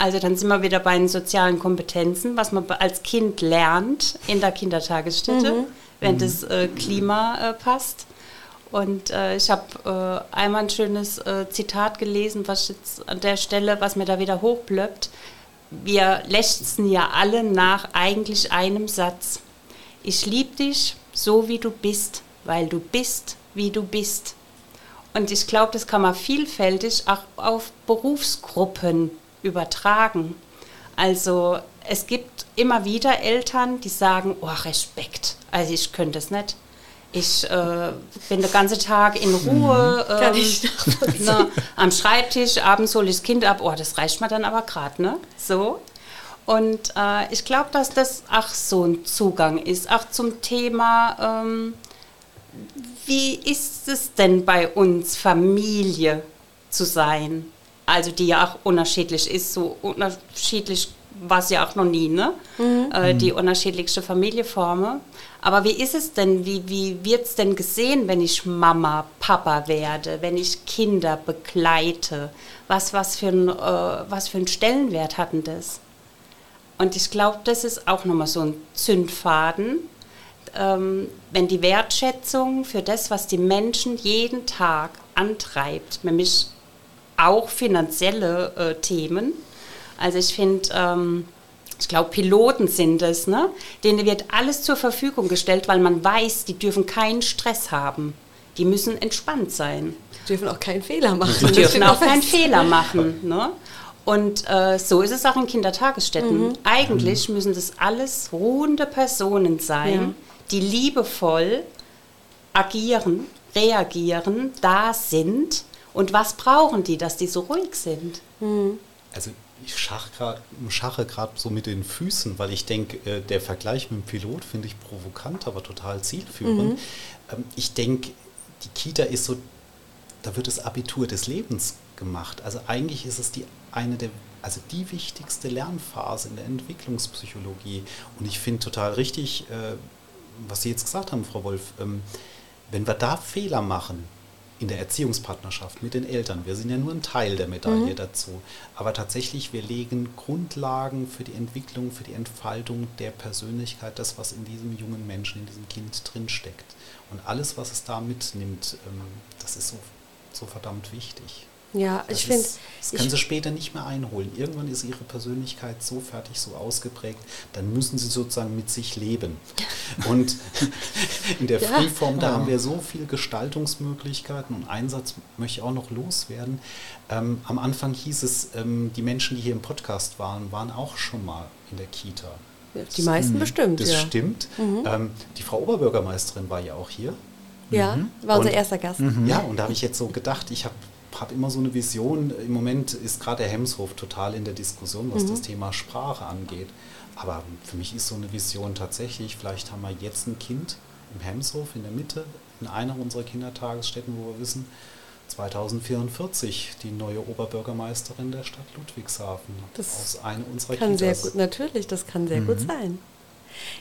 Also dann sind wir wieder bei den sozialen Kompetenzen, was man als Kind lernt in der Kindertagesstätte, mhm. wenn mhm. das äh, Klima äh, passt. Und äh, ich habe äh, einmal ein schönes äh, Zitat gelesen, was jetzt an der Stelle, was mir da wieder hochblöppt. Wir lechzen ja alle nach eigentlich einem Satz. Ich liebe dich so, wie du bist, weil du bist, wie du bist. Und ich glaube, das kann man vielfältig auch auf Berufsgruppen übertragen. Also es gibt immer wieder Eltern, die sagen, oh Respekt, also ich könnte es nicht ich äh, bin den ganzen Tag in Ruhe mhm. ähm, ne, am Schreibtisch, abends hole ich das Kind ab. Oh, das reicht mir dann aber gerade, ne? So. Und äh, ich glaube, dass das auch so ein Zugang ist, auch zum Thema, ähm, wie ist es denn bei uns, Familie zu sein? Also die ja auch unterschiedlich ist, so unterschiedlich war es ja auch noch nie, ne? Mhm. Äh, die unterschiedlichste Familienformen. Aber wie ist es denn, wie, wie wird es denn gesehen, wenn ich Mama, Papa werde, wenn ich Kinder begleite? Was, was, für, ein, äh, was für einen Stellenwert hat denn das? Und ich glaube, das ist auch nochmal so ein Zündfaden, ähm, wenn die Wertschätzung für das, was die Menschen jeden Tag antreibt, nämlich auch finanzielle äh, Themen. Also ich finde, ähm, ich glaube, Piloten sind es, ne? denen wird alles zur Verfügung gestellt, weil man weiß, die dürfen keinen Stress haben. Die müssen entspannt sein. Die dürfen auch keinen Fehler machen. Die dürfen auch keinen Fehler machen. Ne? Und äh, so ist es auch in Kindertagesstätten. Mhm. Eigentlich mhm. müssen das alles ruhende Personen sein, ja. die liebevoll agieren, reagieren, da sind. Und was brauchen die, dass die so ruhig sind? Mhm. Also ich schache gerade so mit den Füßen, weil ich denke, äh, der Vergleich mit dem Pilot finde ich provokant, aber total zielführend. Mhm. Ähm, ich denke, die Kita ist so, da wird das Abitur des Lebens gemacht. Also eigentlich ist es die eine der, also die wichtigste Lernphase in der Entwicklungspsychologie. Und ich finde total richtig, äh, was Sie jetzt gesagt haben, Frau Wolf, ähm, wenn wir da Fehler machen, in der Erziehungspartnerschaft mit den Eltern. Wir sind ja nur ein Teil der Medaille mhm. dazu. Aber tatsächlich, wir legen Grundlagen für die Entwicklung, für die Entfaltung der Persönlichkeit, das, was in diesem jungen Menschen, in diesem Kind drinsteckt. Und alles, was es da mitnimmt, ähm, das ist so, so verdammt wichtig. Ja, das ich finde. Das kann sie später nicht mehr einholen. Irgendwann ist ihre Persönlichkeit so fertig, so ausgeprägt, dann müssen sie sozusagen mit sich leben. Und [laughs] in der ja. Freeform, da haben wir so viele Gestaltungsmöglichkeiten und Einsatz möchte ich auch noch loswerden. Ähm, am Anfang hieß es, ähm, die Menschen, die hier im Podcast waren, waren auch schon mal in der Kita. Die meisten mhm. bestimmt. Das ja. stimmt. Mhm. Ähm, die Frau Oberbürgermeisterin war ja auch hier. Ja, mhm. war unser und, erster Gast. Ja, und da habe ich jetzt so gedacht, ich habe habe immer so eine Vision. Im Moment ist gerade der Hemshof total in der Diskussion, was mhm. das Thema Sprache angeht. Aber für mich ist so eine Vision tatsächlich, vielleicht haben wir jetzt ein Kind im Hemshof in der Mitte, in einer unserer Kindertagesstätten, wo wir wissen, 2044 die neue Oberbürgermeisterin der Stadt Ludwigshafen das aus einer unserer kann Kitas. Sehr gut, natürlich, das kann sehr mhm. gut sein.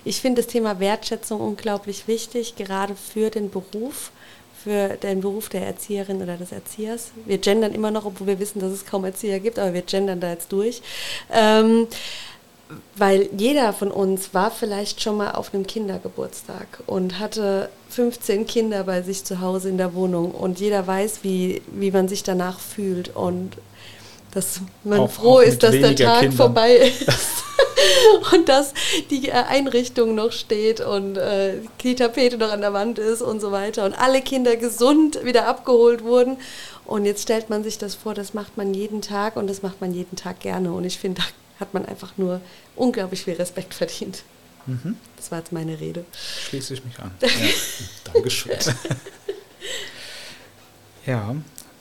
Ich finde das Thema Wertschätzung unglaublich wichtig, gerade für den Beruf für den Beruf der Erzieherin oder des Erziehers. Wir gendern immer noch, obwohl wir wissen, dass es kaum Erzieher gibt, aber wir gendern da jetzt durch. Ähm, weil jeder von uns war vielleicht schon mal auf einem Kindergeburtstag und hatte 15 Kinder bei sich zu Hause in der Wohnung und jeder weiß, wie, wie man sich danach fühlt und dass man auch, froh auch ist, dass der Tag Kindern. vorbei [laughs] ist. [laughs] und dass die äh, Einrichtung noch steht und äh, die Tapete noch an der Wand ist und so weiter und alle Kinder gesund wieder abgeholt wurden. Und jetzt stellt man sich das vor, das macht man jeden Tag und das macht man jeden Tag gerne. Und ich finde, da hat man einfach nur unglaublich viel Respekt verdient. Mhm. Das war jetzt meine Rede. Schließe ich mich an. [laughs] Ja. Dankeschön. [laughs] ja,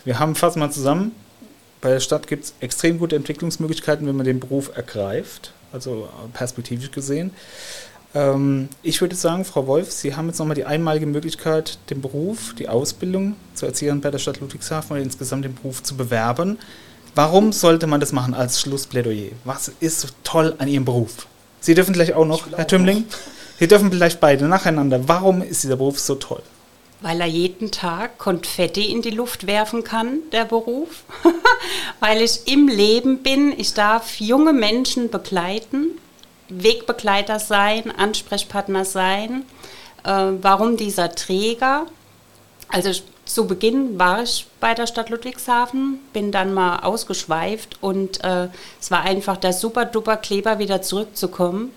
wir haben fast mal zusammen. Bei der Stadt gibt es extrem gute Entwicklungsmöglichkeiten, wenn man den Beruf ergreift also perspektivisch gesehen. Ähm, ich würde sagen, Frau Wolf, Sie haben jetzt nochmal die einmalige Möglichkeit, den Beruf, die Ausbildung zur Erzieherin bei der Stadt Ludwigshafen oder insgesamt den Beruf zu bewerben. Warum sollte man das machen als Schlussplädoyer? Was ist so toll an Ihrem Beruf? Sie dürfen gleich auch noch, Herr Tümmling, Sie dürfen vielleicht beide nacheinander. Warum ist dieser Beruf so toll? Weil er jeden Tag Konfetti in die Luft werfen kann, der Beruf. [laughs] Weil ich im Leben bin. Ich darf junge Menschen begleiten, Wegbegleiter sein, Ansprechpartner sein. Äh, warum dieser Träger? Also zu Beginn war ich bei der Stadt Ludwigshafen, bin dann mal ausgeschweift und äh, es war einfach der super duper Kleber wieder zurückzukommen,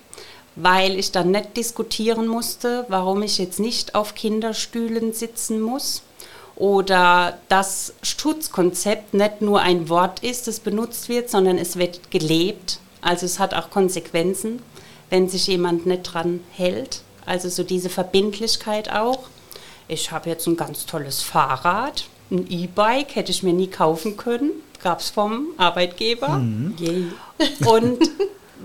weil ich dann nicht diskutieren musste, warum ich jetzt nicht auf Kinderstühlen sitzen muss oder das Schutzkonzept nicht nur ein Wort ist, das benutzt wird, sondern es wird gelebt. Also es hat auch Konsequenzen, wenn sich jemand nicht dran hält. Also so diese Verbindlichkeit auch ich habe jetzt ein ganz tolles Fahrrad, ein E-Bike, hätte ich mir nie kaufen können, gab es vom Arbeitgeber. Mhm. Und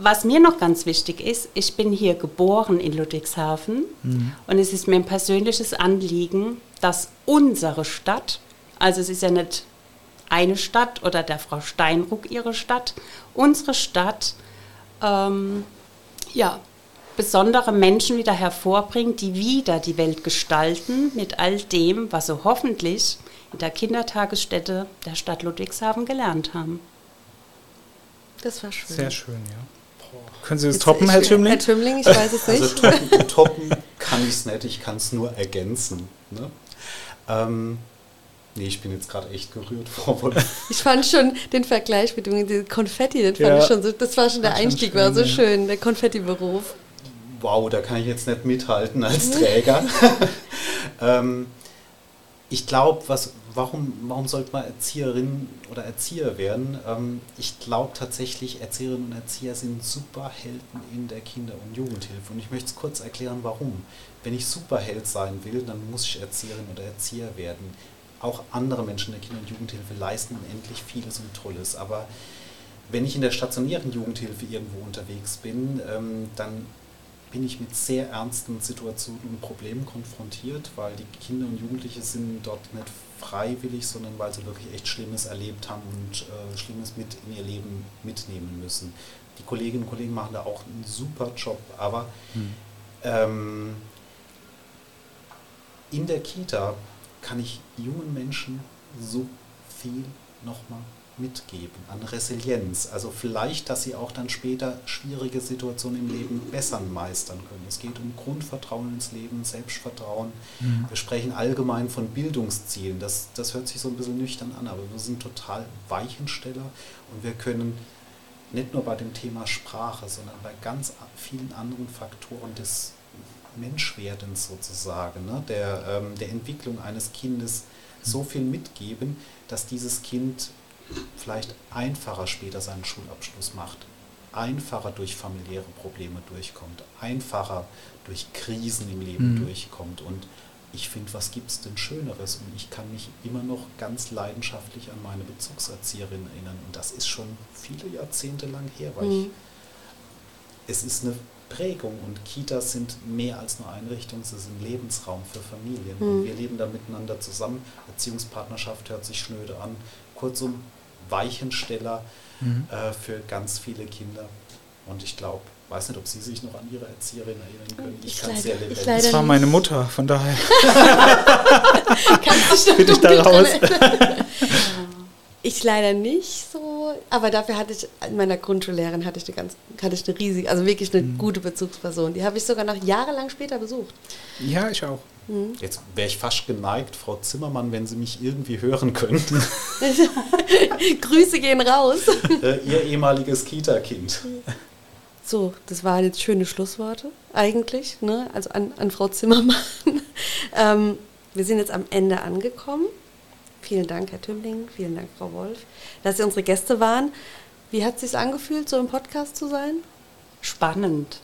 was mir noch ganz wichtig ist, ich bin hier geboren in Ludwigshafen mhm. und es ist mir ein persönliches Anliegen, dass unsere Stadt, also es ist ja nicht eine Stadt oder der Frau Steinruck ihre Stadt, unsere Stadt ähm, ja, besondere Menschen wieder hervorbringt, die wieder die Welt gestalten mit all dem, was sie hoffentlich in der Kindertagesstätte der Stadt Ludwigshafen gelernt haben. Das war schön. Sehr schön, ja. Können Sie das toppen, Herr Tümmling? Herr Tümmling, ich weiß es also nicht. Also toppen, [laughs] toppen kann ich es nicht, ich kann es nur ergänzen. Ne? Ähm, Nee, ich bin jetzt gerade echt gerührt, Frau Wolf. Ich fand schon den Vergleich mit dem Konfetti, den fand ja, ich schon so, das war schon der Einstieg, schön, war so ja. schön, der Konfetti-Beruf wow, da kann ich jetzt nicht mithalten als Träger. [laughs] ähm, ich glaube, warum, warum sollte man Erzieherin oder Erzieher werden? Ähm, ich glaube tatsächlich, Erzieherinnen und Erzieher sind Superhelden in der Kinder- und Jugendhilfe. Und ich möchte es kurz erklären, warum. Wenn ich Superheld sein will, dann muss ich Erzieherin oder Erzieher werden. Auch andere Menschen in der Kinder- und Jugendhilfe leisten unendlich vieles und Tolles. Aber wenn ich in der stationären Jugendhilfe irgendwo unterwegs bin, ähm, dann bin ich mit sehr ernsten Situationen und Problemen konfrontiert, weil die Kinder und Jugendliche sind dort nicht freiwillig, sondern weil sie wirklich echt Schlimmes erlebt haben und äh, Schlimmes mit in ihr Leben mitnehmen müssen. Die Kolleginnen und Kollegen machen da auch einen super Job, aber hm. ähm, in der Kita kann ich jungen Menschen so viel nochmal mitgeben an Resilienz. Also vielleicht, dass sie auch dann später schwierige Situationen im Leben besser meistern können. Es geht um Grundvertrauen ins Leben, Selbstvertrauen. Mhm. Wir sprechen allgemein von Bildungszielen. Das, das hört sich so ein bisschen nüchtern an, aber wir sind total Weichensteller und wir können nicht nur bei dem Thema Sprache, sondern bei ganz vielen anderen Faktoren des Menschwerdens sozusagen, ne, der, ähm, der Entwicklung eines Kindes so viel mitgeben, dass dieses Kind vielleicht einfacher später seinen Schulabschluss macht, einfacher durch familiäre Probleme durchkommt, einfacher durch Krisen im Leben mhm. durchkommt. Und ich finde, was gibt es denn Schöneres? Und ich kann mich immer noch ganz leidenschaftlich an meine Bezugserzieherin erinnern. Und das ist schon viele Jahrzehnte lang her, weil mhm. ich, es ist eine Prägung und Kitas sind mehr als nur Einrichtungen, sie sind Lebensraum für Familien. Mhm. Und wir leben da miteinander zusammen. Erziehungspartnerschaft hört sich schnöde an. Kurzum, Weichensteller mhm. äh, für ganz viele Kinder. Und ich glaube, weiß nicht, ob Sie sich noch an Ihre Erzieherin erinnern können. Ich, ich kann sehr lebendig. Das war meine Mutter, von daher [laughs] bin ich da raus. [laughs] Ich leider nicht so, aber dafür hatte ich in meiner Grundschullehrerin hatte ich eine ganz, hatte ich eine riesige, also wirklich eine mhm. gute Bezugsperson. Die habe ich sogar noch jahrelang später besucht. Ja, ich auch. Mhm. Jetzt wäre ich fast geneigt, Frau Zimmermann, wenn Sie mich irgendwie hören könnten. [laughs] Grüße gehen raus. [laughs] Äh, ihr ehemaliges Kita-Kind. So, das waren jetzt schöne Schlussworte eigentlich, ne? also an, an Frau Zimmermann. [laughs] ähm, wir sind jetzt am Ende angekommen. Vielen Dank, Herr Tümmling, vielen Dank, Frau Wolf, dass Sie unsere Gäste waren. Wie hat es sich angefühlt, so im Podcast zu sein? Spannend.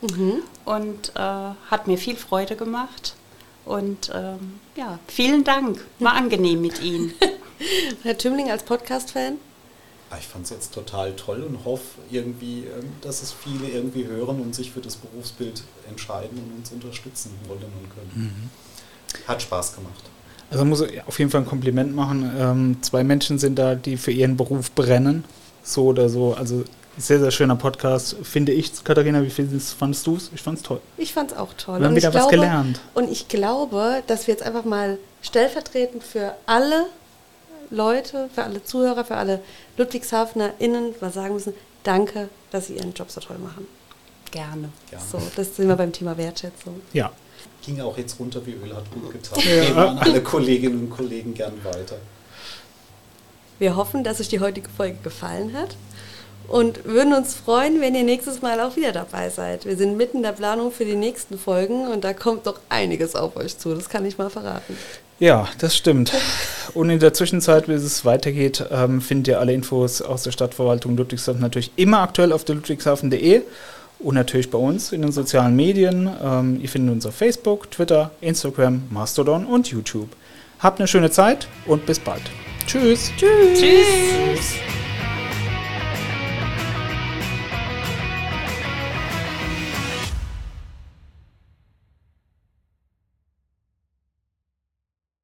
Mhm. Und äh, hat mir viel Freude gemacht. Und ähm, ja, vielen Dank. War [laughs] angenehm mit Ihnen. [laughs] Herr Tümmling als Podcast-Fan? Ah, Ich fand es jetzt total toll und hoffe irgendwie, ähm, dass es viele irgendwie hören und sich für das Berufsbild entscheiden und uns unterstützen wollen und können. Hat Spaß gemacht. Also muss ich auf jeden Fall ein Kompliment machen. Ähm, zwei Menschen sind da, die für ihren Beruf brennen. So oder so. Also sehr, sehr schöner Podcast, finde ich. Katharina, wie findest, fandest du es? Ich fand es toll. Ich fand es auch toll. Wir haben Und ich wieder was gelernt. Und ich glaube, dass wir jetzt einfach mal stellvertretend für alle Leute, für alle Zuhörer, für alle LudwigshafnerInnen mal sagen müssen, danke, dass sie ihren Job so toll machen. Gerne. Ja. So, das sind wir beim Thema Wertschätzung. Ja. Ging auch jetzt runter wie Öl, hat gut getan. Geben an alle Kolleginnen und Kollegen gern weiter. Wir hoffen, dass euch die heutige Folge gefallen hat und würden uns freuen, wenn ihr nächstes Mal auch wieder dabei seid. Wir sind mitten in der Planung für die nächsten Folgen und da kommt noch einiges auf euch zu, das kann ich mal verraten. Ja, das stimmt. Und in der Zwischenzeit, bis es weitergeht, ähm, findet ihr alle Infos aus der Stadtverwaltung Ludwigshafen natürlich immer aktuell auf der ludwigshafen.de und natürlich bei uns in den sozialen Medien. Ähm, ihr findet uns auf Facebook, Twitter, Instagram, Mastodon und YouTube. Habt eine schöne Zeit und bis bald. Tschüss. Tschüss. Tschüss.